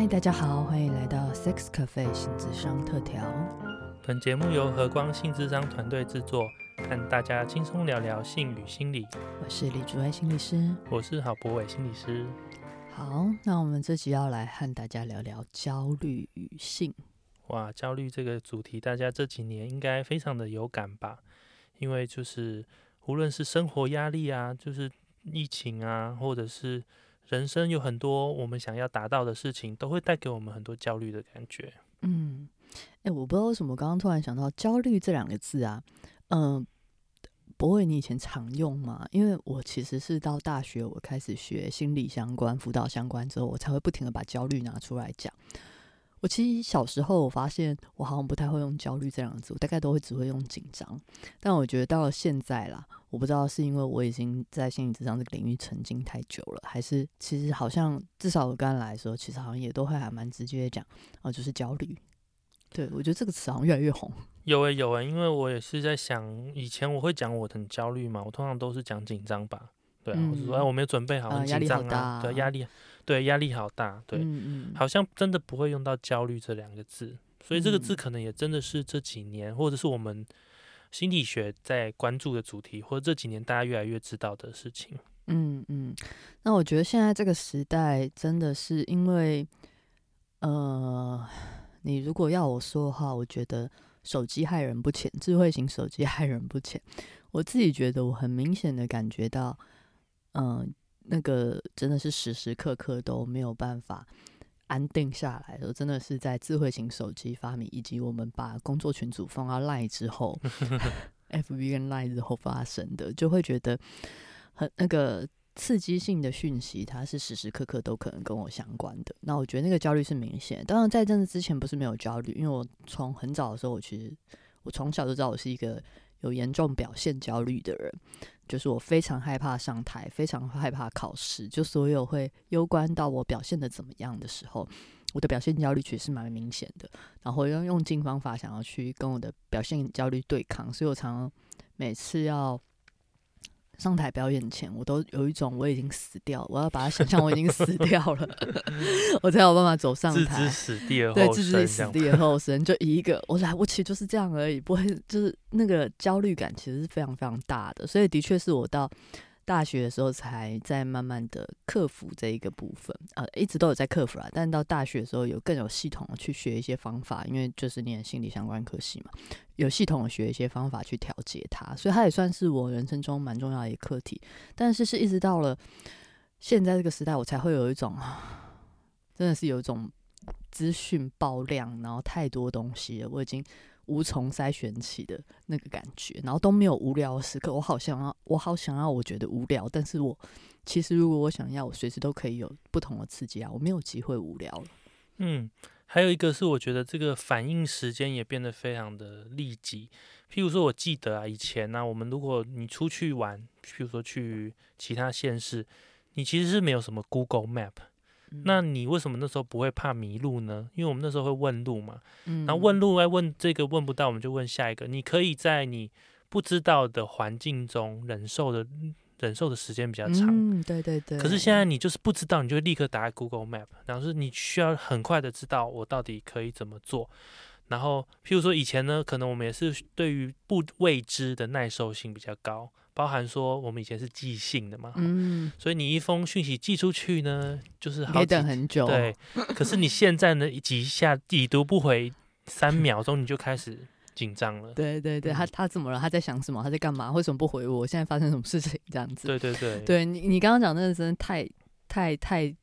嗨，大家好，欢迎来到 Sex Cafe 性智商特调。本节目由和光性智商团队制作，和大家轻松聊聊性与心理。我是李竹爱心理师，我是郝博伟心理师。好，那我们这集要来和大家聊聊焦虑与性。哇，焦虑这个主题，大家这几年应该非常的有感吧？因为就是无论是生活压力啊，就是疫情啊，或者是人生有很多我们想要达到的事情，都会带给我们很多焦虑的感觉。嗯，哎，我不知道为什么刚刚突然想到“焦虑”这两个字啊，嗯，不会你以前常用吗？因为我其实是到大学我开始学心理相关、辅导相关之后，我才会不停的把焦虑拿出来讲。我其实小时候我发现我好像不太会用焦虑这两个字，我大概都会只会用紧张。但我觉得到了现在啦，我不知道是因为我已经在心理智商这个领域沉浸太久了，还是其实好像至少我刚来的时候，其实好像也都会还蛮直接讲哦，就是焦虑。对我觉得这个词好像越来越红。有诶有诶，因为我也是在想，以前我会讲我很焦虑嘛，我通常都是讲紧张吧。对啊，我是说哎，我没有准备好，很紧张啊，对压力。对，压力好大。对，好像真的不会用到焦虑这两个字，所以这个字可能也真的是这几年，或者是我们心理学在关注的主题，或者这几年大家越来越知道的事情。嗯嗯，那我觉得现在这个时代真的是因为，呃，你如果要我说的话，我觉得手机害人不浅，智慧型手机害人不浅。我自己觉得我很明显的感觉到，嗯。那个真的是时时刻刻都没有办法安定下来的，真的是在智慧型手机发明以及我们把工作群组放到 Line 之后，FB 跟 Line 之后发生的，就会觉得很那个刺激性的讯息，它是时时刻刻都可能跟我相关的。那我觉得那个焦虑是明显。当然，在这之前不是没有焦虑，因为我从很早的时候，我其实我从小就知道我是一个有严重表现焦虑的人。就是我非常害怕上台，非常害怕考试，就所有会攸关到我表现的怎么样的时候，我的表现焦虑其实蛮明显的。然后要用尽方法想要去跟我的表现焦虑对抗，所以我常常每次要。上台表演前，我都有一种我已经死掉，我要把它想象我已经死掉了，我才有办法走上台。置之死地而后生，对，置之死地而 后生，就一个我来，我其实就是这样而已，不会就是那个焦虑感其实是非常非常大的，所以的确是我到。大学的时候才在慢慢的克服这一个部分，呃，一直都有在克服啦。但到大学的时候，有更有系统的去学一些方法，因为就是念心理相关科系嘛，有系统学一些方法去调节它，所以它也算是我人生中蛮重要的一个课题。但是是一直到了现在这个时代，我才会有一种，真的是有一种资讯爆量，然后太多东西了，我已经。无从筛选起的那个感觉，然后都没有无聊的时刻。我好想要，我好想要，我觉得无聊，但是我其实如果我想要，我随时都可以有不同的刺激啊。我没有机会无聊了。嗯，还有一个是，我觉得这个反应时间也变得非常的立即。譬如说，我记得啊，以前呢，我们如果你出去玩，譬如说去其他县市，你其实是没有什么 Google Map。那你为什么那时候不会怕迷路呢？因为我们那时候会问路嘛，然后问路，哎，问这个问不到，我们就问下一个。你可以在你不知道的环境中忍受的忍受的时间比较长。嗯，对对对。可是现在你就是不知道，你就立刻打开 Google Map，然后是你需要很快的知道我到底可以怎么做。然后，譬如说以前呢，可能我们也是对于不未知的耐受性比较高。包含说，我们以前是寄信的嘛，嗯，所以你一封讯息寄出去呢，就是好等很久，对。可是你现在呢，几下已读不回，三秒钟你就开始紧张了。对对对，他他怎么了？他在想什么？他在干嘛？为什么不回我？现在发生什么事情？这样子。对对对，对你你刚刚讲那个真的太太太，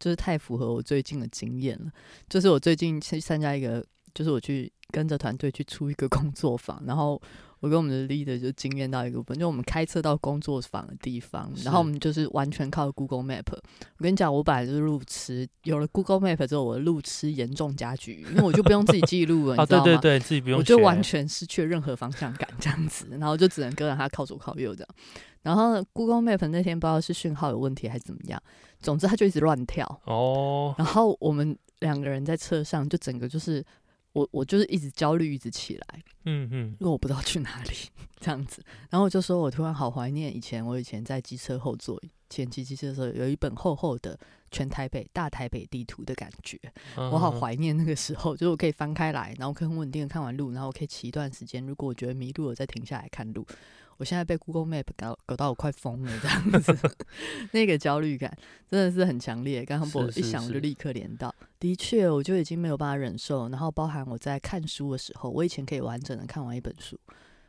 就是太符合我最近的经验了。就是我最近去参加一个，就是我去跟着团队去出一个工作坊，然后。我跟我们的 leader 就惊艳到一个部分，就我们开车到工作坊的地方，然后我们就是完全靠 Google Map。我跟你讲，我本来就是路痴，有了 Google Map 之后，我的路痴严重加剧，因为我就不用自己记录了，你知道吗？对对对，自己不用，我就完全失去了任何方向感，这样子，然后就只能跟着他靠左靠右这样。然后 Google Map 那天不知道是讯号有问题还是怎么样，总之他就一直乱跳哦。然后我们两个人在车上就整个就是。我我就是一直焦虑，一直起来，嗯嗯，因为我不知道去哪里这样子。然后我就说，我突然好怀念以前，我以前在机车后座前骑机车的时候，有一本厚厚的全台北大台北地图的感觉，我好嗯怀念那个时候，就是我可以翻开来，然后可以很稳定的看完路，然后我可以骑一段时间。如果我觉得迷路了，再停下来看路。我现在被 Google Map 搞搞到我快疯了，这样子，那个焦虑感真的是很强烈。刚刚我一想我就立刻连到，的确，我就已经没有办法忍受。然后包含我在看书的时候，我以前可以完整的看完一本书，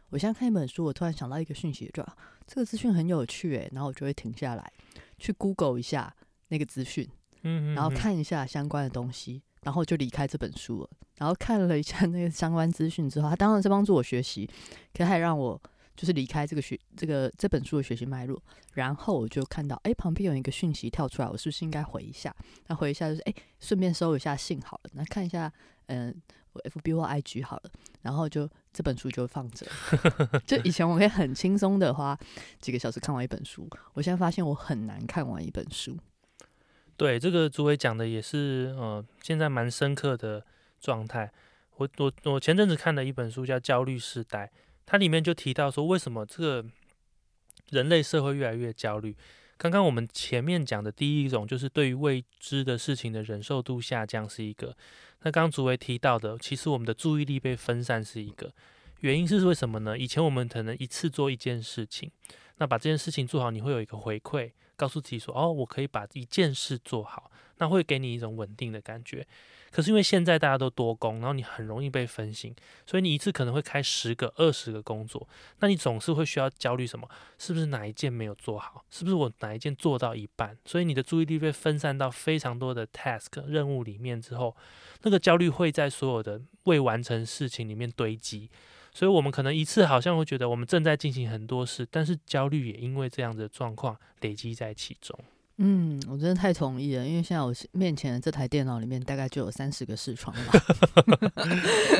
我现在看一本书，我突然想到一个讯息，就啊这个资讯很有趣诶，然后我就会停下来去 Google 一下那个资讯，嗯，然后嗯，看一下相关的东西，然后就离开这本书了。然后看了一下那个相关资讯之后，它当然是帮助我学习，可它也让我就是离开这个学这个这本书的学习脉络。然后我就看到，哎，旁边有一个讯息跳出来，我是不是应该回一下？那回一下就是，哎，顺便收一下信好了。那看一下，嗯、我 FB 或 IG 好了，然后就这本书就放着。就以前我可以很轻松的花几个小时看完一本书，我现在发现我很难看完一本书。对，这个主委讲的也是，呃，现在蛮深刻的状态。我我我前阵子看了一本书叫《焦虑时代》，它里面就提到说，为什么这个人类社会越来越焦虑。刚刚我们前面讲的第一种，就是对于未知的事情的忍受度下降是一个。那刚刚主委提到的，其实我们的注意力被分散是一个原因，是为什么呢？以前我们可能一次做一件事情，那把这件事情做好，你会有一个回馈，告诉自己说，哦，我可以把一件事做好，那会给你一种稳定的感觉。可是因为现在大家都多工，然后你很容易被分心，所以你一次可能会开十个、二十个工作，那你总是会需要焦虑什么？是不是哪一件没有做好？是不是我哪一件做到一半？所以你的注意力被分散到非常多的 task 任务里面之后，那个焦虑会在所有的未完成事情里面堆积。所以，我们可能一次好像会觉得我们正在进行很多事，但是焦虑也因为这样的状况累积在其中。嗯，我真的太同意了，因为现在我面前的这台电脑里面大概就有三十个视窗吧。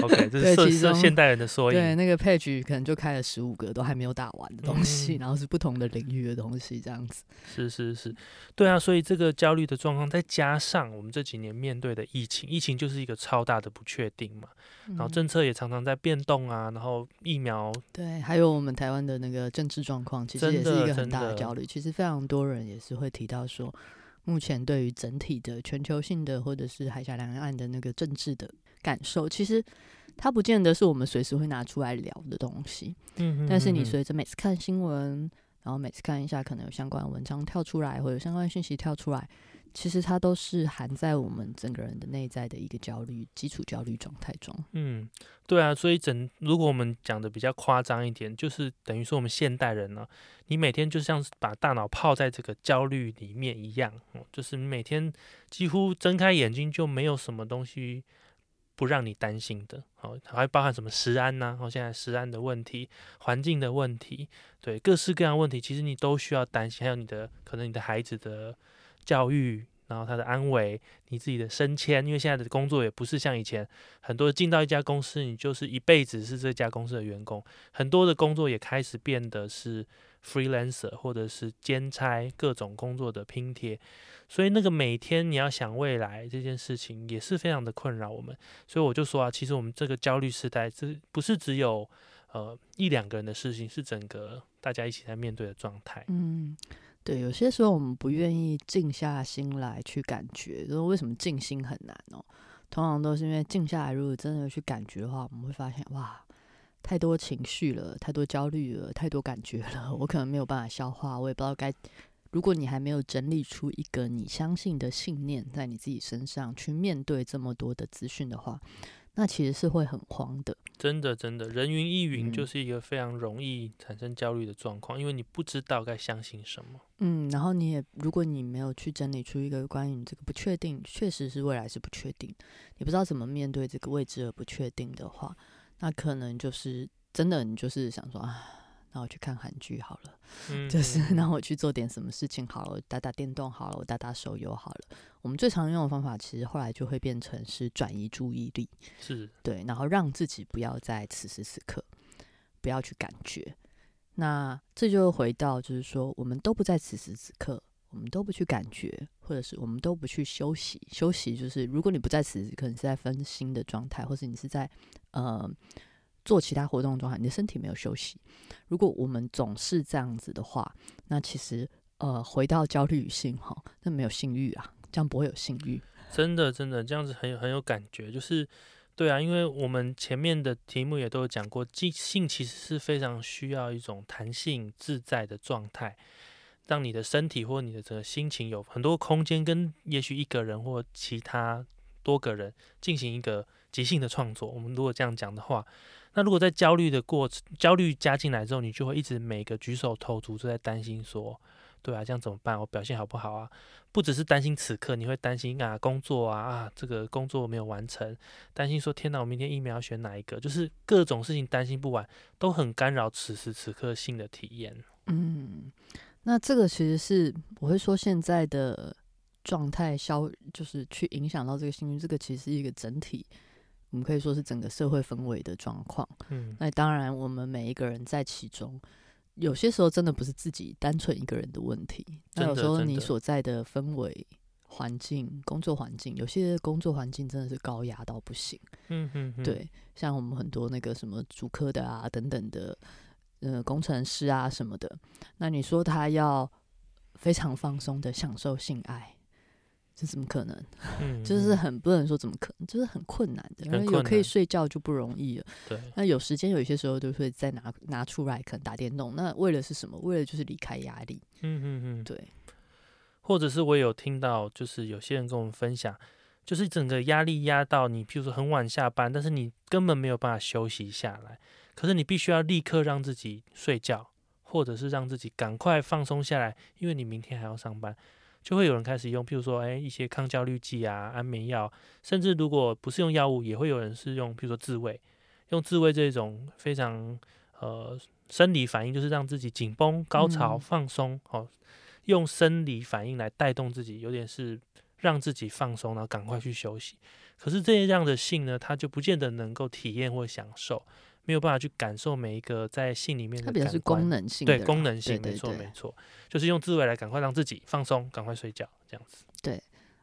OK，这是对其中现现代人的缩影对，那个 page 可能就开了十五个，都还没有打完的东西，嗯然后是不同的领域的东西，这样子。是是是，对啊，所以这个焦虑的状况，再加上我们这几年面对的疫情，疫情就是一个超大的不确定嘛，然后嗯政策也常常在变动啊，然后疫苗对，还有我们台湾的那个政治状况，其实也是一个很大的焦虑。其实非常多人也是会提到说，目前对于整体的全球性的或者是海峡两岸的那个政治的感受，其实它不见得是我们随时会拿出来聊的东西。嗯，但是你随着每次看新闻，然后每次看一下，可能有相关文章跳出来，或者相关讯息跳出来，其实它都是含在我们整个人的内在的一个焦虑、基础焦虑状态中。嗯，对啊，所以整如果我们讲的比较夸张一点，就是等于说我们现代人呢，你每天就像是把大脑泡在这个焦虑里面一样，就是你每天几乎睁开眼睛就没有什么东西不让你担心的，好，还包含什么食安呐、哦，现在食安的问题、环境的问题，对，各式各样问题，其实你都需要担心，还有你的可能你的孩子的教育，然后他的安危，你自己的升迁，因为现在的工作也不是像以前很多进到一家公司，你就是一辈子是这家公司的员工，很多的工作也开始变得是 freelancer 或者是兼差各种工作的拼贴，所以那个每天你要想未来这件事情也是非常的困扰我们，所以我就说啊，其实我们这个焦虑时代，这不是只有呃一两个人的事情，是整个大家一起在面对的状态。嗯，对，有些时候我们不愿意静下心来去感觉，就是为什么静心很难哦？通常都是因为静下来，如果真的去感觉的话，我们会发现哇，太多情绪了，太多焦虑了，太多感觉了，我可能没有办法消化，我也不知道该。如果你还没有整理出一个你相信的信念在你自己身上去面对这么多的资讯的话，那其实是会很慌的。真的，真的，人云亦云嗯就是一个非常容易产生焦虑的状况，因为你不知道该相信什么。嗯，然后你也，如果你没有去整理出一个关于你这个不确定，确实是未来是不确定，你不知道怎么面对这个未知而不确定的话，那可能就是真的，你就是想说啊，那我去看韩剧好了，嗯，就是嗯那我去做点什么事情好了，我打打电动好了，我打打手游好了。我们最常用的方法，其实后来就会变成是转移注意力，是对，然后让自己不要在此时此刻，不要去感觉。那这就回到就是说，我们都不在此时此刻，我们都不去感觉，或者是我们都不去休息。休息就是，如果你不在此时，可能是在分心的状态，或是你是在呃做其他活动的状态，你的身体没有休息。如果我们总是这样子的话，那其实呃回到焦虑与性哈，那没有性欲啊，这样不会有性欲。真的真的这样子很有很有感觉，就是对啊，因为我们前面的题目也都有讲过，性性其实是非常需要一种弹性自在的状态，让你的身体或你的整个心情有很多空间，跟也许一个人或其他多个人进行一个即兴的创作。我们如果这样讲的话，那如果在焦虑的过程，焦虑加进来之后，你就会一直每个举手投足都在担心说。对啊，这样怎么办？我表现好不好啊？不只是担心此刻，你会担心啊，工作啊啊，这个工作没有完成，担心说天哪，我明天疫苗要选哪一个？就是各种事情担心不完，都很干扰此时此刻性的体验。嗯，那这个其实是我会说现在的状态消，就是去影响到这个幸运，这个其实一个整体，我们可以说是整个社会氛围的状况。嗯，那当然，我们每一个人在其中。有些时候真的不是自己单纯一个人的问题，那有时候你所在的氛围环境、工作环境，有些工作环境真的是高压到不行。嗯嗯，对，像我们很多那个什么主科的啊等等的，呃，工程师啊什么的，那你说他要非常放松的享受性爱？这怎么可能？就是很不能说怎么可能，就是很困难的。因为有可以睡觉就不容易了。对。那有时间有一些时候就会再拿拿出来，可能打电动。那为了是什么？为了就是离开压力。嗯嗯嗯。对。或者是我有听到，就是有些人跟我们分享，就是整个压力压到你，譬如说很晚下班，但是你根本没有办法休息下来。可是你必须要立刻让自己睡觉，或者是让自己赶快放松下来，因为你明天还要上班。就会有人开始用，譬如说，哎，一些抗焦虑剂啊、安眠药，甚至如果不是用药物，也会有人是用，譬如说自慰，用自慰这种非常呃生理反应，就是让自己紧绷、高潮、放松，哦，用生理反应来带动自己，有点是让自己放松，然后赶快去休息。可是这样的性呢，它就不见得能够体验或享受。没有办法去感受每一个在性里面的，它比较是功能性，对功能性，没错没错，就是用自慰来赶快让自己放松，赶快睡觉这样子。对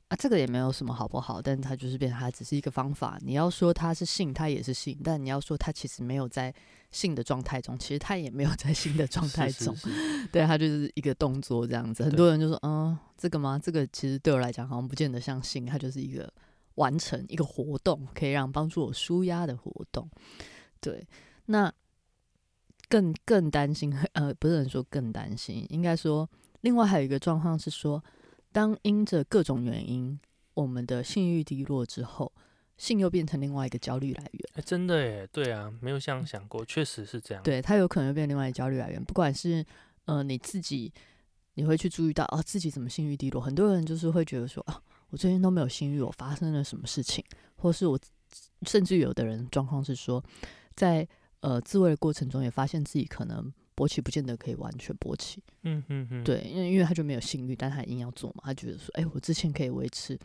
啊，这个也没有什么好不好，但它就是变成它只是一个方法。你要说它是性，它也是性；但你要说它其实没有在性的状态中，其实它也没有在性的状 态中。对，它就是一个动作这样子。很多人就说，嗯，这个吗？这个其实对我来讲好像不见得像性，它就是一个完成一个活动，可以让帮助我舒压的活动。对，那更更担心，呃，不是能说更担心，应该说，另外还有一个状况是说，当因着各种原因，我们的性欲低落之后，性又变成另外一个焦虑来源。哎，真的耶，对啊，没有这样想过，确实是这样。对，它有可能变另外一个焦虑来源，不管是呃你自己，你会去注意到啊，自己怎么性欲低落，很多人就是会觉得说啊，我最近都没有性欲，我发生了什么事情，或是我甚至有的人状况是说。在呃自慰的过程中，也发现自己可能勃起不见得可以完全勃起。嗯嗯嗯，对，因为因为他就没有性欲，但他硬要做嘛。他觉得说，哎，我之前可以维持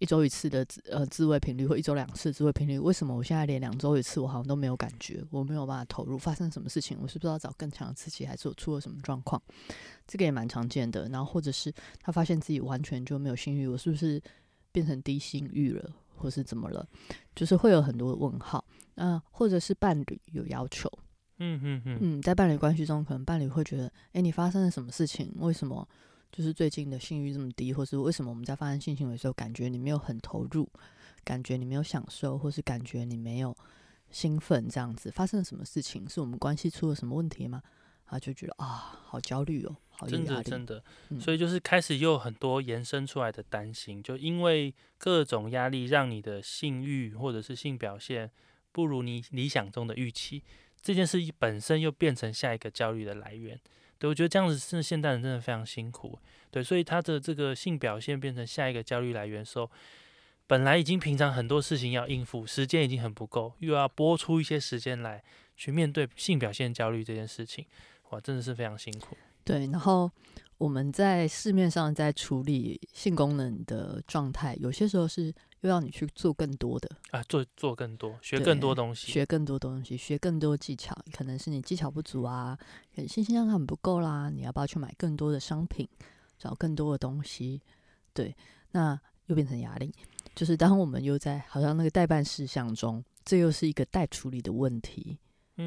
一周一次的呃自慰频率，或一周两次自慰频率，为什么我现在连两周一次我好像都没有感觉？我没有办法投入，发生什么事情？我是不是要找更强的刺激，还是我出了什么状况？这个也蛮常见的。然后或者是他发现自己完全就没有性欲，我是不是变成低性欲了，或是怎么了？就是会有很多问号。嗯，或者是伴侣有要求，嗯嗯嗯，嗯，在伴侣关系中，可能伴侣会觉得，哎，你发生了什么事情？为什么就是最近的性欲这么低？或是为什么我们在发生性行为的时候，感觉你没有很投入，感觉你没有享受，或是感觉你没有兴奋？这样子发生了什么事情？是我们关系出了什么问题吗？他就觉得啊，好焦虑哦，好真的真的，所以就是开始又有很多延伸出来的担心，就因为各种压力，让你的性欲或者是性表现。不如你理想中的预期，这件事本身又变成下一个焦虑的来源。对我觉得这样子是现代人真的非常辛苦。对，所以他的这个性表现变成下一个焦虑来源的时候，本来已经平常很多事情要应付，时间已经很不够，又要拨出一些时间来去面对性表现焦虑这件事情，哇，真的是非常辛苦。对，然后我们在市面上在处理性功能的状态，有些时候是。又要你去做更多的啊，做做更多，学更多东西，学更多东西，学更多技巧。可能是你技巧不足啊，信心量很不够啦。你要不要去买更多的商品？找更多的东西，对，那又变成压力。就是当我们又在好像那个代办事项中，这又是一个待处理的问题，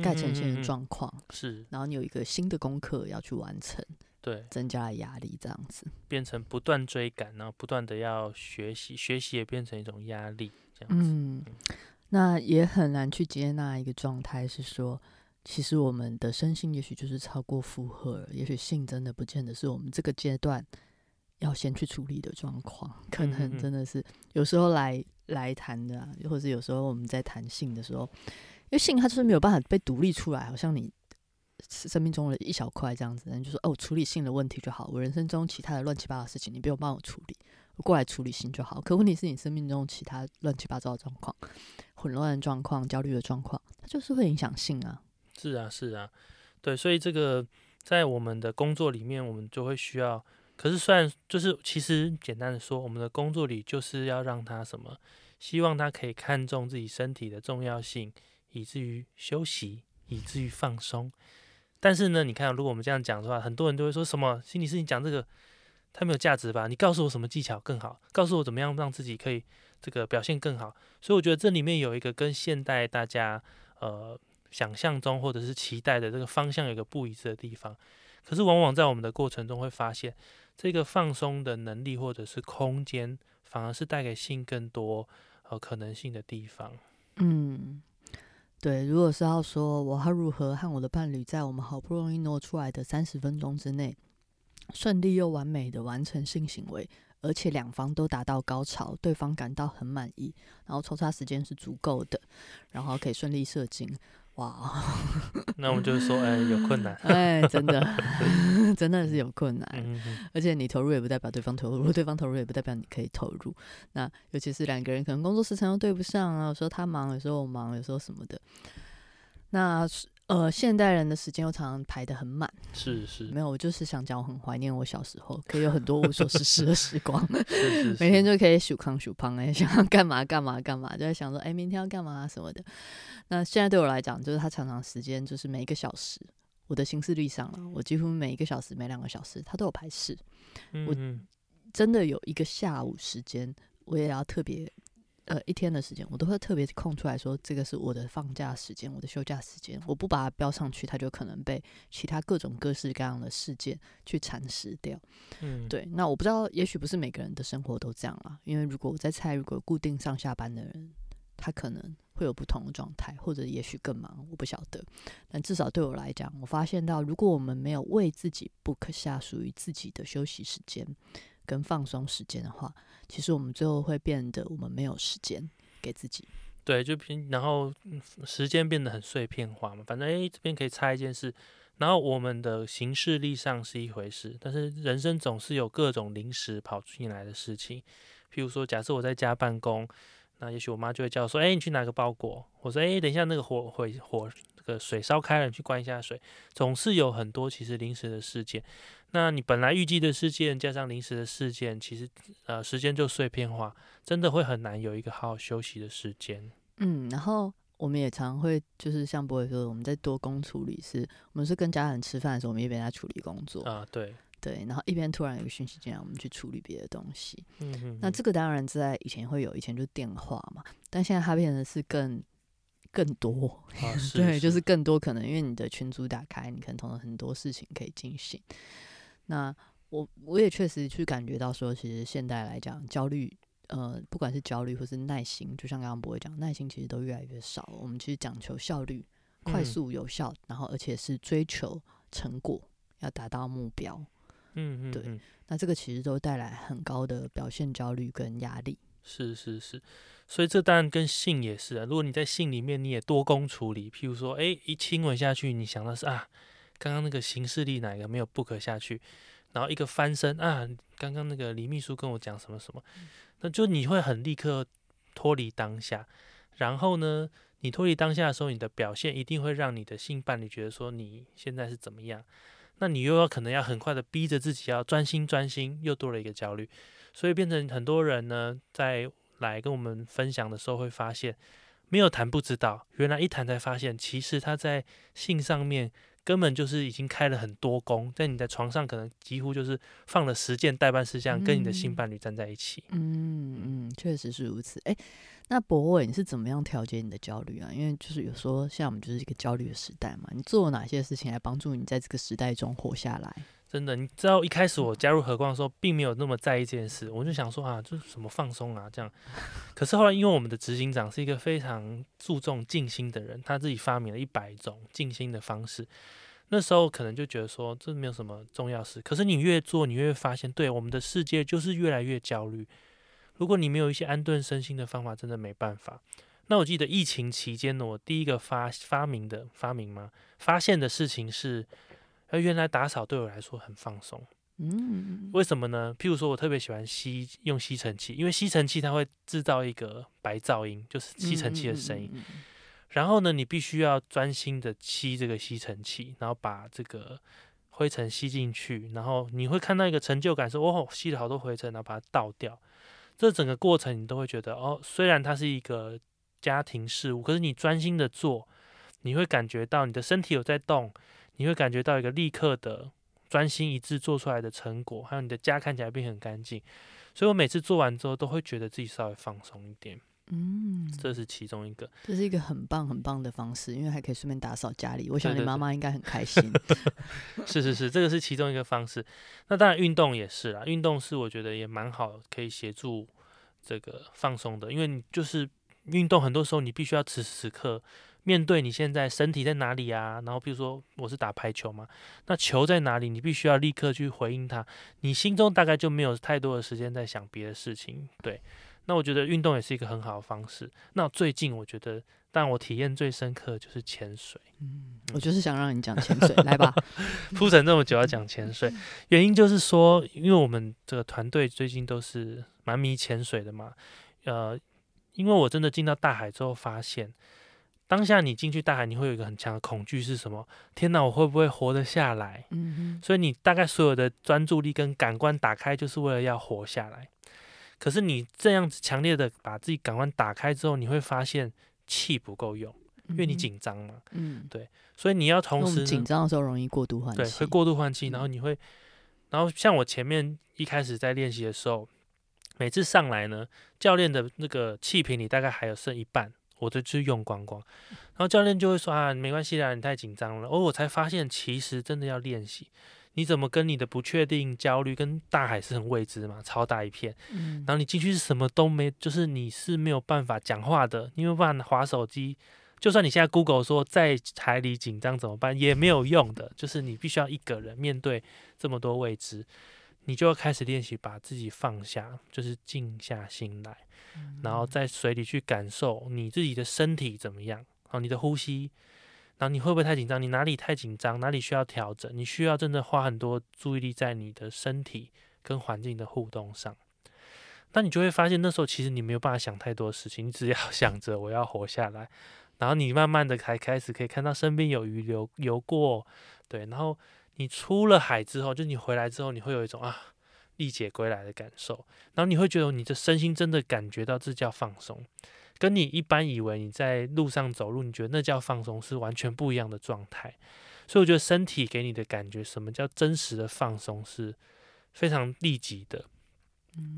待呈现的状况是，然后你有一个新的功课要去完成，对，增加了压力，这样子变成不断追赶，然后不断的要学习，学习也变成一种压力，这样子。嗯，那也很难去接纳一个状态，是说，其实我们的身心也许就是超过负荷了，也许性真的不见得是我们这个阶段。要先去处理的状况，可能真的是有时候来来谈的，或者有时候我们在谈性的时候，因为性它就是没有办法被独立出来，好像你生命中的一小块这样子，人就说哦，处理性的问题就好，我人生中其他的乱七八糟的事情你不用帮我处理，我过来处理性就好。可问题是你生命中其他乱七八糟的状况、混乱的状况、焦虑的状况，它就是会影响性啊。是啊，是啊，对，所以这个在我们的工作里面，我们就会需要。可是，虽然就是其实简单的说，我们的工作里就是要让他什么，希望他可以看重自己身体的重要性，以至于休息，以至于放松。但是呢，你看，如果我们这样讲的话，很多人都会说什么心理师，你讲这个太没有价值吧？你告诉我什么技巧更好？告诉我怎么样让自己可以这个表现更好？所以我觉得这里面有一个跟现代大家呃想象中或者是期待的这个方向有一个不一致的地方。可是往往在我们的过程中会发现。这个放松的能力或者是空间，反而是带给性更多呃可能性的地方。嗯，对。如果是要说我要如何和我的伴侣在我们好不容易挪出来的三十分钟之内，顺利又完美的完成性行为，而且两方都达到高潮，对方感到很满意，然后抽插时间是足够的，然后可以顺利射精。哇，那我们就是说，哎，有困难，哎，真的，真的是有困难。而且你投入也不代表对方投入，对方投入也不代表你可以投入。那尤其是两个人可能工作时长又对不上啊，有时候他忙，有时候我忙，有时候什么的。那呃，现代人的时间又常常排的很满，是是，没有，我就是想讲，我很怀念我小时候，可以有很多无所事事的时光，是是，每天就可以数康数胖哎，想要干嘛干嘛干嘛，就在想说，哎，明天要干嘛什么的。那现在对我来讲，就是他常常时间就是每一个小时，我的行事历上了，我几乎每一个小时、每两个小时，他都有排事。我真的有一个下午时间，我也要特别。呃，一天的时间，我都会特别空出来说，这个是我的放假时间，我的休假时间。我不把它标上去，它就可能被其他各种各式各样的事件去蚕食掉。嗯，对。那我不知道，也许不是每个人的生活都这样啦。因为如果我在猜，如果固定上下班的人，他可能会有不同的状态，或者也许更忙，我不晓得。但至少对我来讲，我发现到，如果我们没有为自己 book 下属于自己的休息时间跟放松时间的话，其实我们最后会变得，我们没有时间给自己。对，就平，然后时间变得很碎片化嘛。反正诶，这边可以插一件事，然后我们的行事历上是一回事，但是人生总是有各种临时跑进来的事情。譬如说，假设我在家办公，那也许我妈就会叫我说：“哎，你去拿个包裹。”我说：“哎，等一下，那个火火火，这个水烧开了，你去关一下水。”总是有很多其实临时的事件。那你本来预计的事件加上临时的事件，其实呃时间就碎片化，真的会很难有一个好好休息的时间。嗯，然后我们也常会就是像博伟说，我们在多工处理，是我们是跟家人吃饭的时候，我们一边在处理工作啊，对对，然后一边突然有个讯息进来，我们去处理别的东西。那这个当然在以前会有，以前就电话嘛，但现在它变得是更更多，对，就是更多可能，因为你的群组打开，你可能同很多事情可以进行。那我我也确实去感觉到说，其实现代来讲，焦虑，呃，不管是焦虑或是耐心，就像刚刚博会讲，耐心其实都越来越少了。我们其实讲求效率，快速有效，然后而且是追求成果，要达到目标。嗯嗯，对。那这个其实都带来很高的表现焦虑跟压力。是是是，所以这当然跟性也是啊。如果你在性里面你也多工处理，譬如说，哎，一亲吻下去，你想的是啊。刚刚那个形式力哪一个没有 book 下去？然后一个翻身啊，刚刚那个李秘书跟我讲什么什么，那就你会很立刻脱离当下。然后呢，你脱离当下的时候，你的表现一定会让你的性伴侣觉得说你现在是怎么样？那你又要可能要很快的逼着自己要专心专心，又多了一个焦虑。所以变成很多人呢，在来跟我们分享的时候，会发现没有谈不知道，原来一谈才发现，其实他在性上面。根本就是已经开了很多工，在你的床上可能几乎就是放了十件代办事项，跟你的性嗯伴侣站在一起。嗯嗯，确实是如此。哎、那博伟，你是怎么样调节你的焦虑啊？因为就是有时候像我们就是一个焦虑的时代嘛，你做了哪些事情来帮助你在这个时代中活下来？真的，你知道一开始我加入和光的时候，并没有那么在意这件事，我就想说啊，这是什么放松啊这样。可是后来，因为我们的执行长是一个非常注重静心的人，他自己发明了一百种静心的方式。那时候可能就觉得说这没有什么重要事，可是你越做，你越发现，对我们的世界就是越来越焦虑。如果你没有一些安顿身心的方法，真的没办法。那我记得疫情期间呢，我第一个发发明的发明吗？发现的事情是，呃，原来打扫对我来说很放松。嗯，为什么呢？譬如说，我特别喜欢吸用吸尘器，因为吸尘器它会制造一个白噪音，就是吸尘器的声音。嗯。嗯嗯嗯然后呢，你必须要专心的吸这个吸尘器，然后把这个灰尘吸进去，然后你会看到一个成就感，说哦，吸了好多灰尘，然后把它倒掉。这整个过程你都会觉得哦，虽然它是一个家庭事务，可是你专心的做，你会感觉到你的身体有在动，你会感觉到一个立刻的专心一致做出来的成果，还有你的家看起来变很干净。所以我每次做完之后，都会觉得自己稍微放松一点，嗯，这是其中一个。这是一个很棒很棒的方式，因为还可以顺便打扫家里。我想你妈妈应该很开心。是是是，这个是其中一个方式。那当然，运动也是啦。运动是我觉得也蛮好，可以协助这个放松的。因为你就是运动，很多时候你必须要此时此刻面对你现在身体在哪里啊。然后，比如说我是打排球嘛，那球在哪里，你必须要立刻去回应它。你心中大概就没有太多的时间在想别的事情。对，那我觉得运动也是一个很好的方式。那最近我觉得，但我体验最深刻的就是潜水。嗯，我就是想让你讲潜水，来吧。铺陈这么久要讲潜水，原因就是说，因为我们这个团队最近都是蛮迷潜水的嘛，呃，因为我真的进到大海之后，发现当下你进去大海，你会有一个很强的恐惧是什么？天哪，我会不会活得下来？嗯所以你大概所有的专注力跟感官打开，就是为了要活下来。可是你这样子强烈的把自己感官打开之后，你会发现气不够用，因为你紧张嘛，嗯，所以你要同时紧张的时候容易过度换气对，会过度换气，然后嗯你会，然后像我前面一开始在练习的时候，每次上来呢，教练的那个气瓶里大概还有剩一半，我就去用光光，然后教练就会说啊，没关系啦，你太紧张了。哦，我才发现其实真的要练习，你怎么跟你的不确定、焦虑跟大海是很未知嘛，超大一片，嗯然后你进去是什么都没，就是你是没有办法讲话的，你没有办法划手机。就算你现在 Google 说在海里紧张怎么办，也没有用的。就是你必须要一个人面对这么多未知，你就要开始练习把自己放下，就是静下心来，然后在水里去感受你自己的身体怎么样，好，你的呼吸，然后你会不会太紧张？你哪里太紧张？哪里需要调整？你需要真的花很多注意力在你的身体跟环境的互动上。那你就会发现，那时候其实你没有办法想太多事情，你只要 想着我要活下来，然后你慢慢的才开始可以看到身边有鱼流游过，对，然后你出了海之后，就你回来之后，你会有一种啊历劫归来的感受，然后你会觉得你的身心真的感觉到这叫放松，跟你一般以为你在路上走路，你觉得那叫放松是完全不一样的状态，所以我觉得身体给你的感觉，什么叫真实的放松是非常立即的。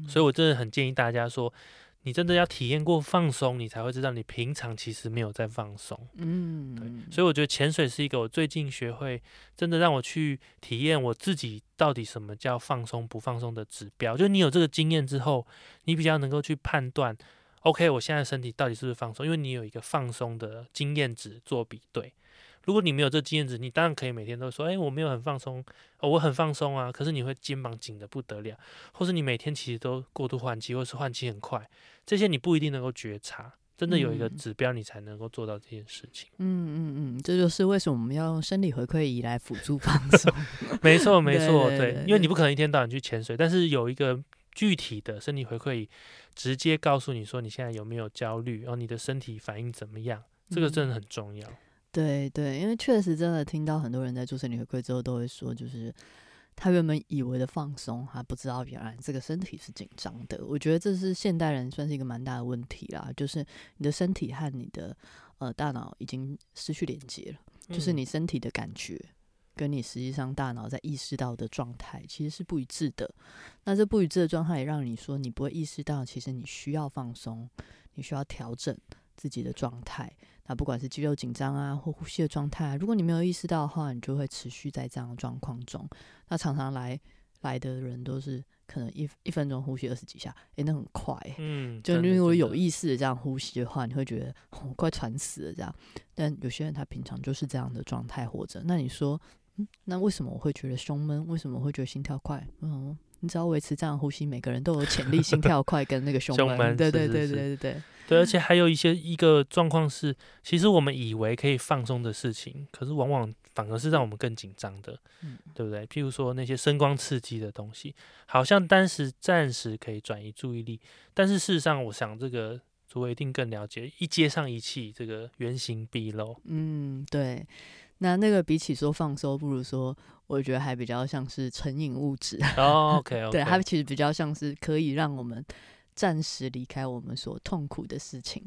所以我真的很建议大家说，你真的要体验过放松，你才会知道你平常其实没有在放松。嗯，对嗯，所以我觉得潜水是一个我最近学会，真的让我去体验我自己到底什么叫放松不放松的指标。就你有这个经验之后，你比较能够去判断，OK，我现在身体到底是不是放松，因为你有一个放松的经验值做比对。如果你没有这经验值，你当然可以每天都说，哎、我没有很放松、哦，我很放松啊。可是你会肩膀紧的不得了，或是你每天其实都过度换气，或是换气很快，这些你不一定能够觉察。真的有一个嗯指标，你才能够做到这件事情。嗯嗯嗯，这就是为什么我们要用生理回馈仪来辅助放松。没错，没错，对因为你不可能一天到晚去潜水，但是有一个具体的身体回馈仪，直接告诉你说你现在有没有焦虑，然后你的身体反应怎么样，这个真的很重要。对对，因为确实真的听到很多人在做身体回馈之后，都会说，就是他原本以为的放松，他不知道原来这个身体是紧张的。我觉得这是现代人算是一个蛮大的问题啦，就是你的身体和你的呃大脑已经失去连接了，就是嗯你身体的感觉跟你实际上大脑在意识到的状态其实是不一致的。那这不一致的状态也让你说你不会意识到，其实你需要放松，你需要调整自己的状态。那不管是肌肉紧张啊，或呼吸的状态，啊如果你没有意识到的话，你就会持续在这样的状况中。那常常来来的人都是可能一一分钟呼吸二十几下，诶，那很快、欸。嗯，就如果有意识的这样呼吸的话，你会觉得我、快喘死了这样。但有些人他平常就是这样的状态活着。那你说，嗯，那为什么我会觉得胸闷？为什么我会觉得心跳快？嗯，你只要维持这样呼吸，每个人都有潜力心跳快跟那个胸闷。对对对对对对，对，而且还有一些一个状况是，其实我们以为可以放松的事情，可是往往反而是让我们更紧张的，嗯对不对？譬如说那些声光刺激的东西，好像当时暂时可以转移注意力，但是事实上，我想这个主位一定更了解，一接上一气，这个原形毕露。嗯，对。那那个比起说放松，不如说，我觉得还比较像是成瘾物质。哦，OK 对，它其实比较像是可以让我们暂时离开我们所痛苦的事情，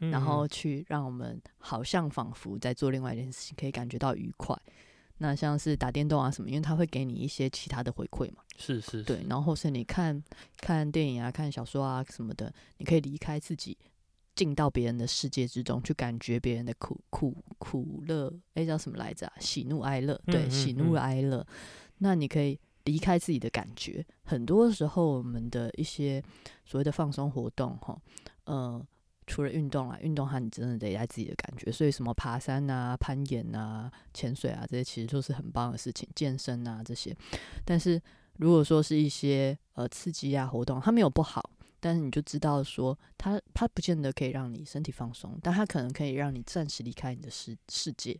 嗯然后去让我们好像仿佛在做另外一件事情，可以感觉到愉快。那像是打电动啊什么，因为它会给你一些其他的回馈嘛，是是，对，然后或是你看看电影啊、看小说啊什么的，你可以离开自己，进到别人的世界之中，去感觉别人的苦苦苦乐，诶，叫什么来着、啊？喜怒哀乐，对，嗯嗯喜怒嗯哀乐。那你可以离开自己的感觉。很多时候，我们的一些所谓的放松活动，哈，呃，除了运动啊，运动它你真的得在自己的感觉，所以什么爬山啊、攀岩啊、潜水啊，这些其实都是很棒的事情，健身啊这些。但是如果说是一些呃刺激啊活动，它没有不好，但是你就知道说它它不见得可以让你身体放松，但它可能可以让你暂时离开你的世世界。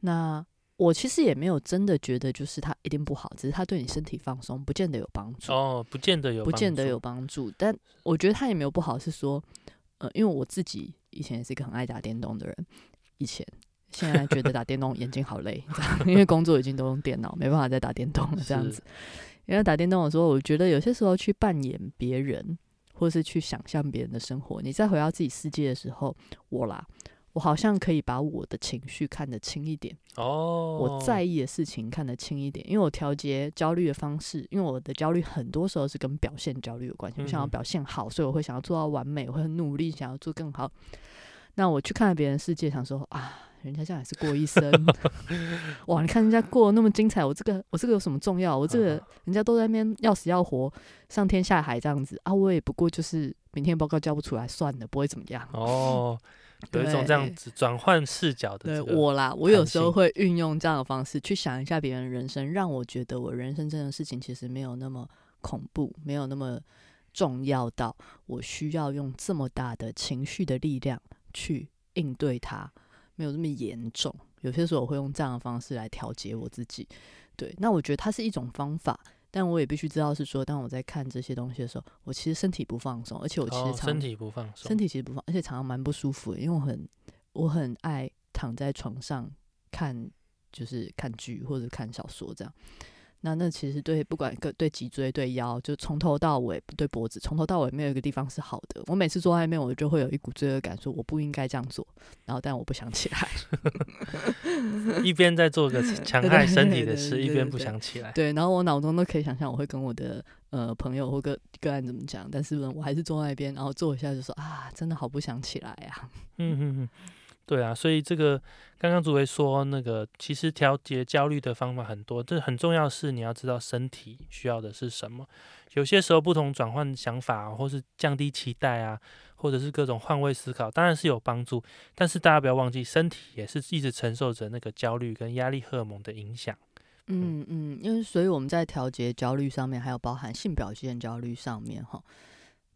那我其实也没有真的觉得就是它一定不好，只是它对你身体放松不见得有帮助。哦，不见得有，不见得有。帮助。但我觉得他也没有不好，是说，呃，因为我自己以前也是一个很爱打电动的人，以前现在觉得打电动眼睛好累，这样因为工作已经都用电脑，没办法再打电动了，这样子。因为打电动的时候，我觉得有些时候去扮演别人，或是去想象别人的生活，你再回到自己世界的时候，我啦，我好像可以把我的情绪看得轻一点。哦，我在意的事情看得轻一点，因为我调节焦虑的方式，因为我的焦虑很多时候是跟表现焦虑有关系。我想要表现好，所以我会想要做到完美，我会很努力想要做更好。那我去看了别人世界，想说啊，人家这样也是过一生，哇！你看人家过得那么精彩，我这个我这个有什么重要？我这个人家都在那边要死要活，上天下海这样子啊，我也不过就是明天报告交不出来，算了，不会怎么样。哦，有一种这样子转换视角的对我啦，我有时候会运用这样的方式去想一下别人的人生，让我觉得我人生这件事情其实没有那么恐怖，没有那么重要到我需要用这么大的情绪的力量去应对它，没有这么严重。有些时候我会用这样的方式来调节我自己。对，那我觉得它是一种方法，但我也必须知道是说，当我在看这些东西的时候，我其实身体不放松，而且我其实哦，常身体不放松，身体其实不放，而且常常蛮不舒服的，因为我很我很爱躺在床上看，就是看剧或者看小说这样。那那其实对不管个对脊椎对腰，就从头到尾对脖子，从头到尾没有一个地方是好的。我每次坐在那边，我就会有一股罪恶感，说我不应该这样做。然后但我不想起来。一边在做个 强害身体的事，一边不想起来。对，然后我脑中都可以想象我会跟我的呃朋友或个个案怎么讲，但是呢，我还是坐在那边，然后坐一下就说啊，真的好不想起来啊。嗯嗯嗯，对啊，所以这个刚刚主委说那个，其实调节焦虑的方法很多，这很重要是你要知道身体需要的是什么。有些时候不同转换想法，或是降低期待啊，或者是各种换位思考，当然是有帮助。但是大家不要忘记，身体也是一直承受着那个焦虑跟压力荷尔蒙的影响。嗯嗯，因为所以我们在调节焦虑上面，还有包含性表现焦虑上面哈，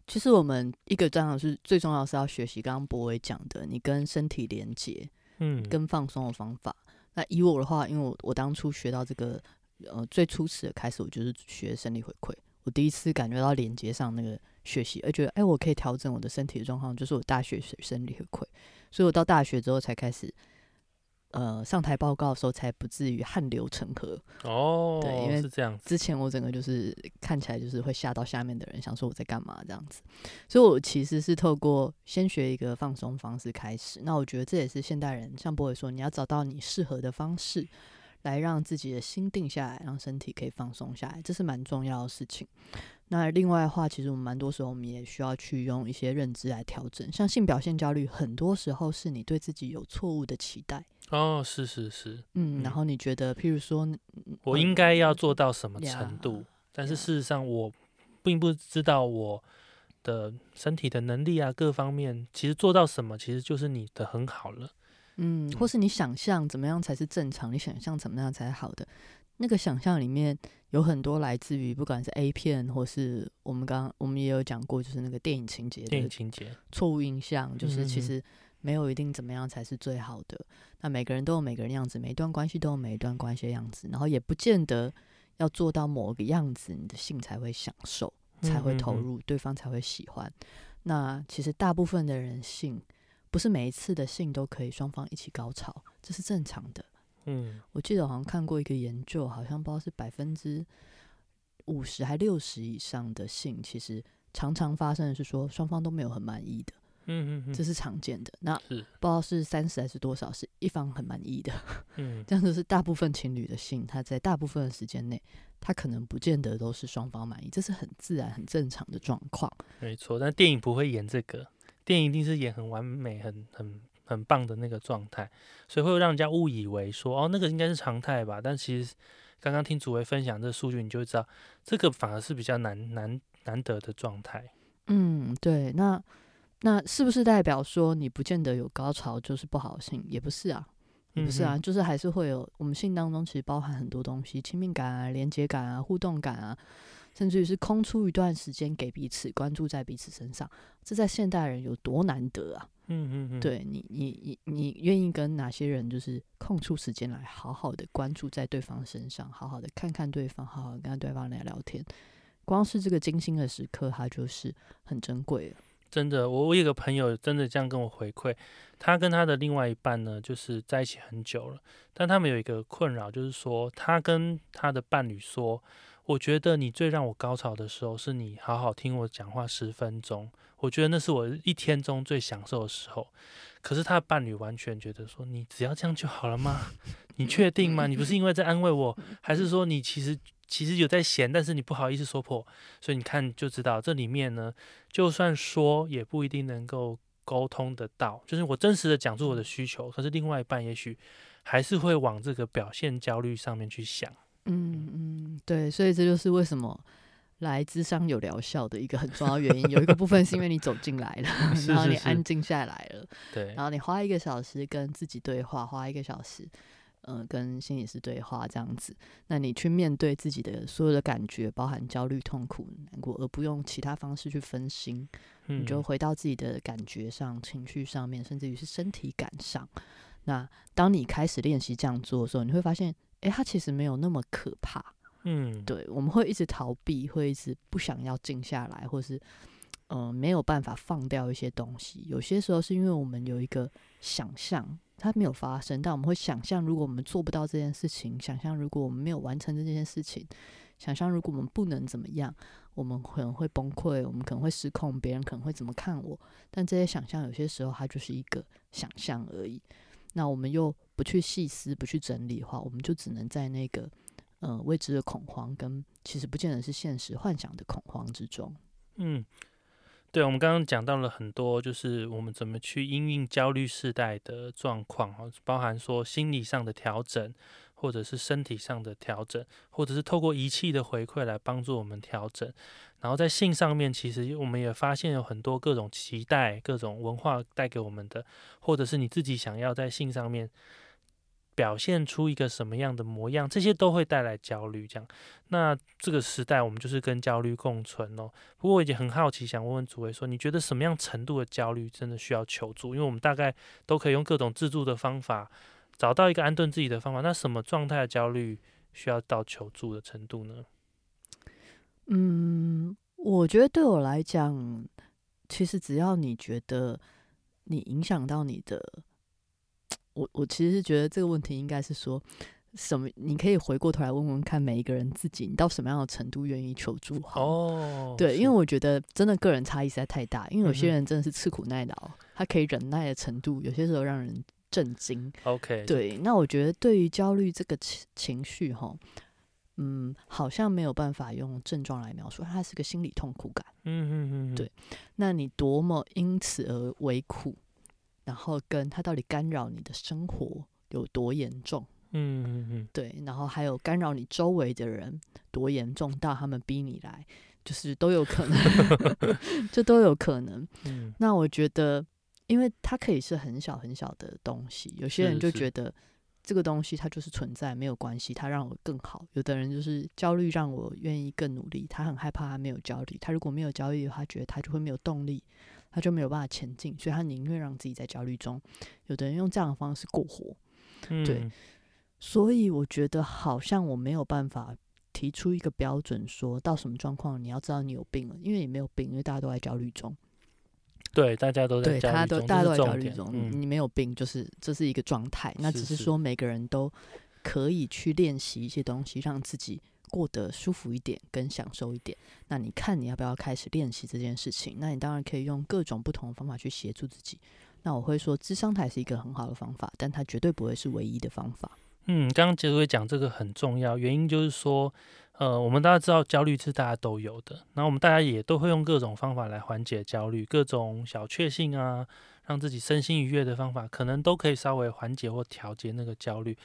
其实我们一个重要是最重要是要学习刚刚博伟讲的，你跟身体连接嗯，跟放松的方法。那以我的话，因为我我当初学到这个呃最初始的开始，我就是学生理回馈。我第一次感觉到连接上那个学习，而觉得哎，我可以调整我的身体的状况，就是我大学学生理回馈。所以我到大学之后才开始，呃，上台报告的时候才不至于汗流成河。哦，对因为是这样子。之前我整个就是看起来就是会吓到下面的人，想说我在干嘛这样子，所以我其实是透过先学一个放松方式开始。那我觉得这也是现代人，像波伟说，你要找到你适合的方式来让自己的心定下来，让身体可以放松下来，这是蛮重要的事情。那另外的话，其实我们蛮多时候我们也需要去用一些认知来调整，像性表现焦虑，很多时候是你对自己有错误的期待。哦，是是是，嗯，然后你觉得，譬如说，我应该要做到什么程度？但是事实上，我并不知道我的身体的能力啊，各方面其实做到什么，其实就是你的很好了。嗯，或是你想象怎么样才是正常？你想象怎么样才是好的？那个想象里面有很多来自于不管是 A 片，或是我们刚刚我们也有讲过，就是那个电影情节、电影情节错误印象，就是其实没有一定怎么样才是最好的。那每个人都有每个人样子，每一段关系都有每一段关系的样子，然后也不见得要做到某个样子，你的性才会享受，才会投入，对方才会喜欢。那其实大部分的人性不是每一次的性都可以双方一起高潮，这是正常的。嗯，我记得好像看过一个研究，好像不知道是百分之五十还六十以上的性，其实常常发生的是说双方都没有很满意的。嗯嗯这是常见的。那是不知道是三十还是多少，是一方很满意的。嗯，这样子是大部分情侣的性，他在大部分的时间内，他可能不见得都是双方满意，这是很自然、很正常的状况。没错，但电影不会演这个，电影一定是演很完美、很很很棒的那个状态，所以会让人家误以为说，哦，那个应该是常态吧。但其实刚刚听主维分享这个数据，你就会知道，这个反而是比较难难难得的状态。嗯，对，那。那是不是代表说你不见得有高潮就是不好性？也不是啊，也不是啊，就是还是会有。我们性当中其实包含很多东西，亲密感啊、连接感啊、互动感啊，甚至于是空出一段时间给彼此关注在彼此身上，这在现代人有多难得啊！嗯嗯嗯，对你，你你你愿意跟哪些人就是空出时间来好好的关注在对方身上，好好的看看对方，好好跟对方聊聊天，光是这个精心的时刻，它就是很珍贵了。真的，我我有个朋友真的这样跟我回馈，他跟他的另外一半呢，就是在一起很久了，但他们有一个困扰，就是说他跟他的伴侣说，我觉得你最让我高潮的时候，是你好好听我讲话十分钟，我觉得那是我一天中最享受的时候。可是他的伴侣完全觉得说，你只要这样就好了吗？你确定吗？你不是因为在安慰我，还是说你其实？其实有在闲，但是你不好意思说破，所以你看就知道这里面呢，就算说也不一定能够沟通得到。就是我真实的讲出我的需求，可是另外一半也许还是会往这个表现焦虑上面去想。嗯嗯，对，所以这就是为什么来智商有疗效的一个很重要原因。有一个部分是因为你走进来了 然后你安静下来了，对，然后你花一个小时跟自己对话，花一个小时。嗯，跟心理师对话这样子，那你去面对自己的所有的感觉，包含焦虑、痛苦、难过，而不用其他方式去分心，你就回到自己的感觉上、情绪上面，甚至于是身体感上。那当你开始练习这样做的时候，你会发现，诶，它其实没有那么可怕。嗯，对，我们会一直逃避，会一直不想要静下来，或是嗯没有办法放掉一些东西。有些时候是因为我们有一个想象。它没有发生，但我们会想象，如果我们做不到这件事情，想象如果我们没有完成这件事情，想象如果我们不能怎么样，我们可能会崩溃，我们可能会失控，别人可能会怎么看我。但这些想象有些时候它就是一个想象而已。那我们又不去细思、不去整理的话，我们就只能在那个呃未知的恐慌跟其实不见得是现实幻想的恐慌之中。嗯。对，我们刚刚讲到了很多，就是我们怎么去应应焦虑世代的状况哈，包含说心理上的调整，或者是身体上的调整，或者是透过仪器的回馈来帮助我们调整。然后在性上面，其实我们也发现有很多各种期待、各种文化带给我们的，或者是你自己想要在性上面。表现出一个什么样的模样，这些都会带来焦虑。这样，那这个时代我们就是跟焦虑共存哦。不过我已经很好奇，想问问主委说，你觉得什么样程度的焦虑真的需要求助？因为我们大概都可以用各种自助的方法找到一个安顿自己的方法。那什么状态的焦虑需要到求助的程度呢？嗯，我觉得对我来讲，其实只要你觉得你影响到你的。我我其实是觉得这个问题应该是说，什么？你可以回过头来问问看，每一个人自己，你到什么样的程度愿意求助？哦，对，因为我觉得真的个人差异实在太大。因为有些人真的是吃苦耐劳，他可以忍耐的程度，有些时候让人震惊。OK，，对，那我觉得对于焦虑这个情情绪，哈，嗯，好像没有办法用症状来描述，它是个心理痛苦感。嗯嗯嗯，对那你多么因此而为苦，然后跟它到底干扰你的生活有多严重？嗯嗯嗯对，然后还有干扰你周围的人多严重到他们逼你来，就是都有可能，这都有可能。嗯那我觉得，因为它可以是很小很小的东西，有些人就觉得这个东西它就是存在，没有关系，它让我更好。有的人就是焦虑让我愿意更努力，他很害怕他没有焦虑，他如果没有焦虑的话，他觉得他就会没有动力，他就没有办法前进，所以他宁愿让自己在焦虑中。有的人用这样的方式过活，嗯，对所以我觉得好像我没有办法提出一个标准，说到什么状况你要知道你有病了，因为你没有病，因为大家都在焦虑中。对，大家都在对，大家焦虑中，都大家都在焦虑中，嗯你没有病，就是这是一个状态。那只是说每个人都可以去练习一些东西，让自己过得舒服一点，跟享受一点。那你看你要不要开始练习这件事情？那你当然可以用各种不同的方法去协助自己。那我会说，智商台是一个很好的方法，但它绝对不会是唯一的方法。嗯，刚刚杰瑞讲这个很重要，原因就是说，呃，我们大家知道焦虑是大家都有的，那我们大家也都会用各种方法来缓解焦虑，各种小确幸啊，让自己身心愉悦的方法，可能都可以稍微缓解或调节那个焦虑。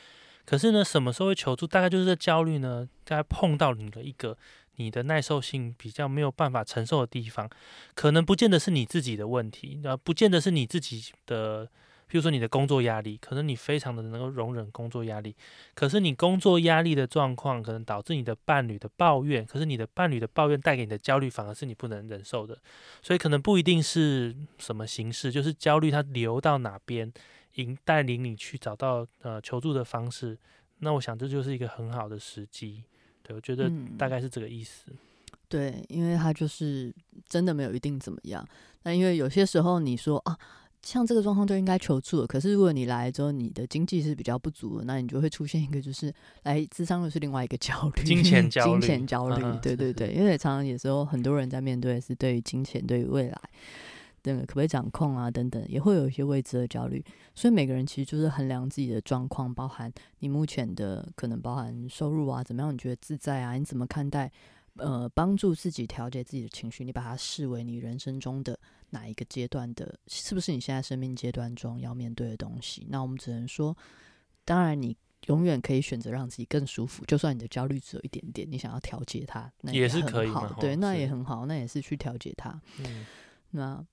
可是呢，什么时候会求助？大概就是这焦虑呢，大概碰到你的一个你的耐受性比较没有办法承受的地方，可能不见得是你自己的问题，呃，不见得是你自己的。譬如说你的工作压力，可能你非常的能够容忍工作压力，可是你工作压力的状况可能导致你的伴侣的抱怨，可是你的伴侣的抱怨带给你的焦虑反而是你不能忍受的，所以可能不一定是什么形式，就是焦虑它流到哪边，引带领你去找到呃求助的方式。那我想这就是一个很好的时机，对我觉得嗯大概是这个意思。对，因为他就是真的没有一定怎么样。那因为有些时候你说啊，像这个状况就应该求助了，可是如果你来了之后，你的经济是比较不足的，那你就会出现一个就是来智商又是另外一个焦虑，金钱焦虑金钱焦虑，对对对，因为常常有时候很多人在面对的是对于金钱、对于未来。对，可不可以掌控啊？等等，也会有一些未知的焦虑，所以每个人其实就是衡量自己的状况，包含你目前的可能包含收入啊，怎么样你觉得自在啊？你怎么看待呃，帮助自己调节自己的情绪，你把它视为你人生中的哪一个阶段的，是不是你现在生命阶段中要面对的东西？那我们只能说，当然你永远可以选择让自己更舒服，就算你的焦虑只有一点点，你想要调节它，那也是可以嘛，对，那也很好，那也是去调节它。嗯，那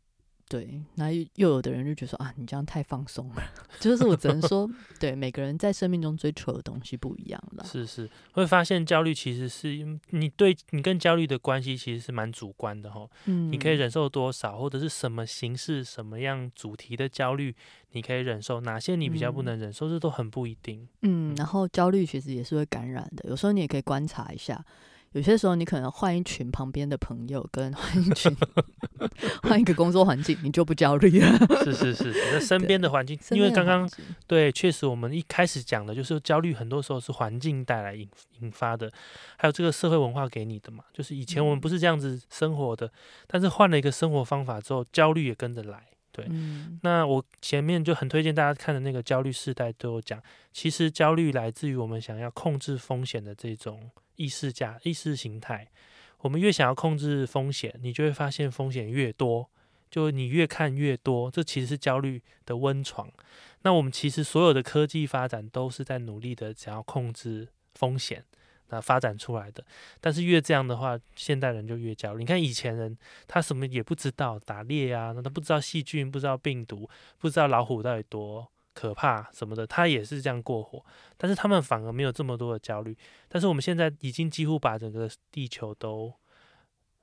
对，那又又有的人就觉得说啊，你这样太放松了，就是我只能说，对，每个人在生命中追求的东西不一样了。是是，会发现焦虑其实是你对你跟焦虑的关系其实是蛮主观的哈。嗯，你可以忍受多少，或者是什么形式、什么样主题的焦虑，你可以忍受，哪些你比较不嗯能忍受，这都很不一定。嗯，然后焦虑其实也是会感染的，有时候你也可以观察一下。有些时候，你可能换一群旁边的朋友，跟换一群 换一个工作环境，你就不焦虑了。是是是，那身边的环境，因为刚刚对，确实我们一开始讲的就是焦虑，很多时候是环境带来引引发的，还有这个社会文化给你的嘛。就是以前我们嗯不是这样子生活的，但是换了一个生活方法之后，焦虑也跟着来。对嗯那我前面就很推荐大家看的那个焦虑世代都有讲，其实焦虑来自于我们想要控制风险的这种意识价意识形态。我们越想要控制风险，你就会发现风险越多，就你越看越多，这其实是焦虑的温床。那我们其实所有的科技发展都是在努力的想要控制风险。那发展出来的，但是越这样的话，现代人就越焦虑。你看以前人，他什么也不知道，打猎啊，那他不知道细菌，不知道病毒，不知道老虎到底多可怕什么的，他也是这样过活。但是他们反而没有这么多的焦虑。但是我们现在已经几乎把整个地球都，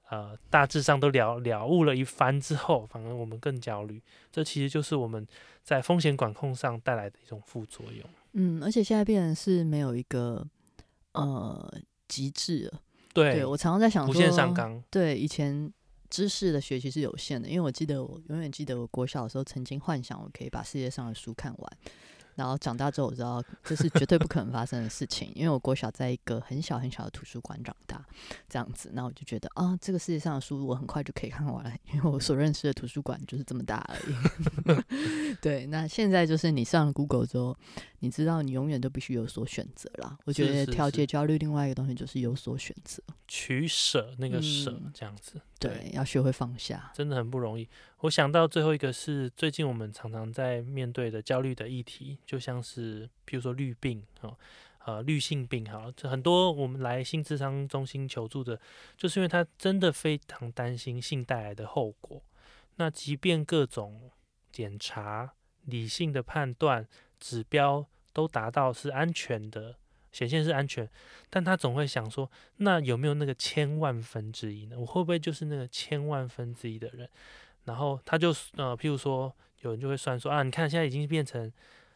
呃，大致上都了了悟了一番之后，反而我们更焦虑。这其实就是我们在风险管控上带来的一种副作用。嗯，而且现在变成是没有一个呃极致了。对，对我常常在想说，无限上纲。对，以前知识的学习是有限的，因为我记得我永远记得我国小的时候曾经幻想我可以把世界上的书看完，然后长大之后我知道这是绝对不可能发生的事情，因为我国小在一个很小很小的图书馆长大，这样子，那我就觉得啊，这个世界上的书我很快就可以看完了，因为我所认识的图书馆就是这么大而已，对，那现在就是你上了 Google 之后，你知道你永远都必须有所选择啦。我觉得调节焦虑另外一个东西就是有所选择，取舍那个舍嗯这样子，对，要学会放下。真的很不容易。我想到最后一个是最近我们常常在面对的焦虑的议题，就像是譬如说绿病哦，呃，绿性病哈，这很多我们来性智商中心求助的，就是因为他真的非常担心性带来的后果。那即便各种检查、理性的判断、指标都达到是安全的，显现是安全，但他总会想说，那有没有那个千万分之一呢？我会不会就是那个千万分之一的人？然后他就呃，譬如说，有人就会算说啊，你看现在已经变成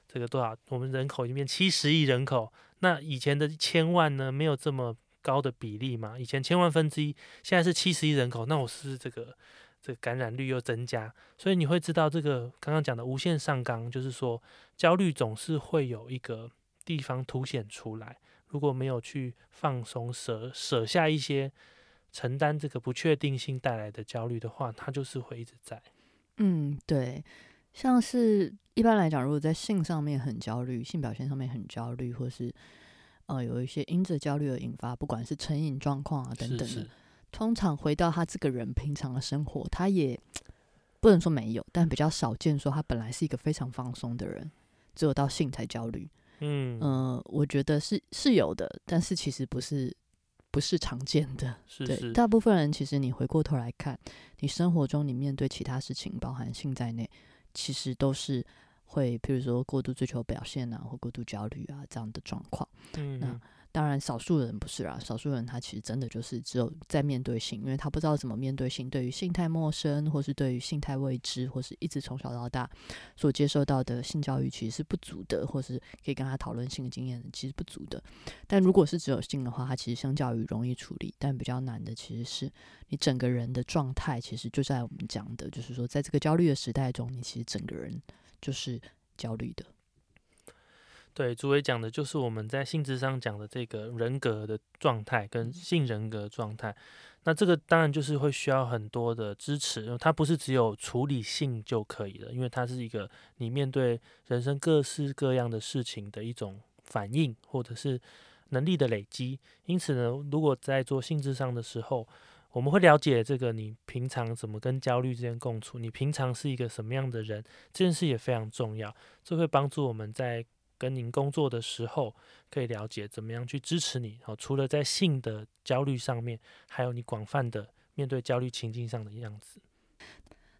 这个多少，我们人口已经变七十亿人口，那以前的千万呢，没有这么高的比例嘛？以前千万分之一，现在是七十亿人口，那我是不是这个这个感染率又增加？所以你会知道，这个刚刚讲的无限上纲，就是说焦虑总是会有一个地方凸显出来。如果没有去放松、舍舍下一些承担这个不确定性带来的焦虑的话，它就是会一直在。嗯，对，像是一般来讲，如果在性上面很焦虑，性表现上面很焦虑，或是呃有一些因着焦虑而引发，不管是成瘾状况啊等等的，是是，通常回到他这个人平常的生活，他也不能说没有，但比较少见说他本来是一个非常放松的人，只有到性才焦虑。嗯，嗯、我觉得是是有的，但是其实不是不是常见的。对，大部分人其实你回过头来看，你生活中你面对其他事情，包含性在内，其实都是会，譬如说过度追求表现啊，或过度焦虑啊这样的状况。嗯，那嗯当然，少数人不是啦，少数人他其实真的就是只有在面对性，因为他不知道怎么面对性，对于性太陌生，或是对于性太未知，或是一直从小到大所接受到的性教育其实是不足的，或是可以跟他讨论性的经验其实不足的。但如果是只有性的话，它其实相较于容易处理，但比较难的其实是你整个人的状态，其实就在我们讲的，就是说在这个焦虑的时代中，你其实整个人就是焦虑的。对，主委讲的就是我们在性质上讲的这个人格的状态跟性人格状态。那这个当然就是会需要很多的支持，因为它不是只有处理性就可以了，因为它是一个你面对人生各式各样的事情的一种反应，或者是能力的累积。因此呢，如果在做性质上的时候，我们会了解这个你平常怎么跟焦虑之间共处，你平常是一个什么样的人，这件事也非常重要。这会帮助我们在跟您工作的时候，可以了解怎么样去支持你。哦，除了在性的焦虑上面，还有你广泛的面对焦虑情境上的样子。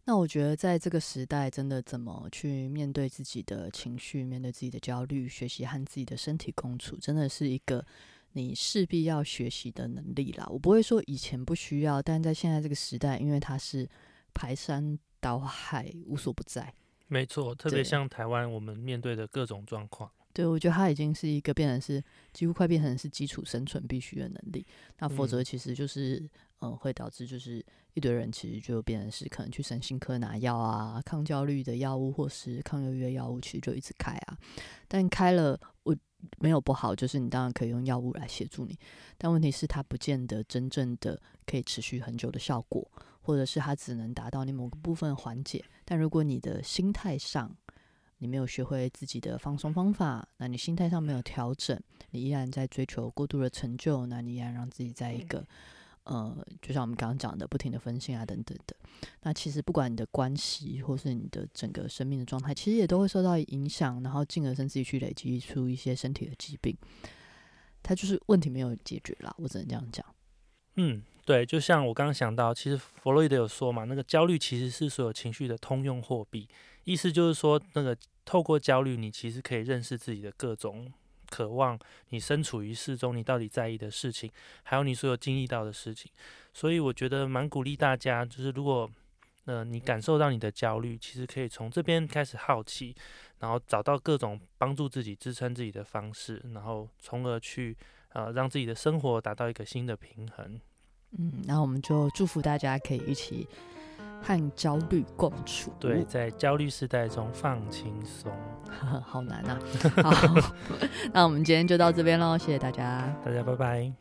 那我觉得在这个时代，真的怎么去面对自己的情绪，面对自己的焦虑，学习和自己的身体共处，真的是一个你势必要学习的能力啦。我不会说以前不需要，但在现在这个时代，因为它是排山倒海，无所不在。没错，特别像台湾我们面对的各种状况。对，我觉得它已经是一个变成是几乎快变成是基础生存必须的能力。那否则嗯其实就是嗯、呃会导致就是一堆人其实就变成是可能去神经科拿药啊，抗焦虑的药物或是抗忧郁的药物，其实就一直开啊。但开了我没有不好，就是你当然可以用药物来协助你，但问题是它不见得真正的可以持续很久的效果，或者是它只能达到你某个部分缓解。但如果你的心态上，你没有学会自己的放松方法，那你心态上没有调整，你依然在追求过度的成就，那你依然让自己在一个呃，就像我们刚刚讲的，不停的分心啊等等的。那其实不管你的关系或是你的整个生命的状态，其实也都会受到影响，然后进而甚至于去累积出一些身体的疾病。它就是问题没有解决啦，我只能这样讲。嗯，对，就像我刚刚想到，其实弗洛伊德有说嘛，那个焦虑其实是所有情绪的通用货币，意思就是说，那个透过焦虑，你其实可以认识自己的各种渴望，你身处于事中，你到底在意的事情，还有你所有经历到的事情。所以我觉得蛮鼓励大家，就是如果呃你感受到你的焦虑，其实可以从这边开始好奇，然后找到各种帮助自己支撑自己的方式，然后从而去呃让自己的生活达到一个新的平衡。嗯，那我们就祝福大家可以一起和焦虑共处。对，在焦虑时代中放轻松。好难啊。好，那我们今天就到这边喽，谢谢大家。大家拜拜。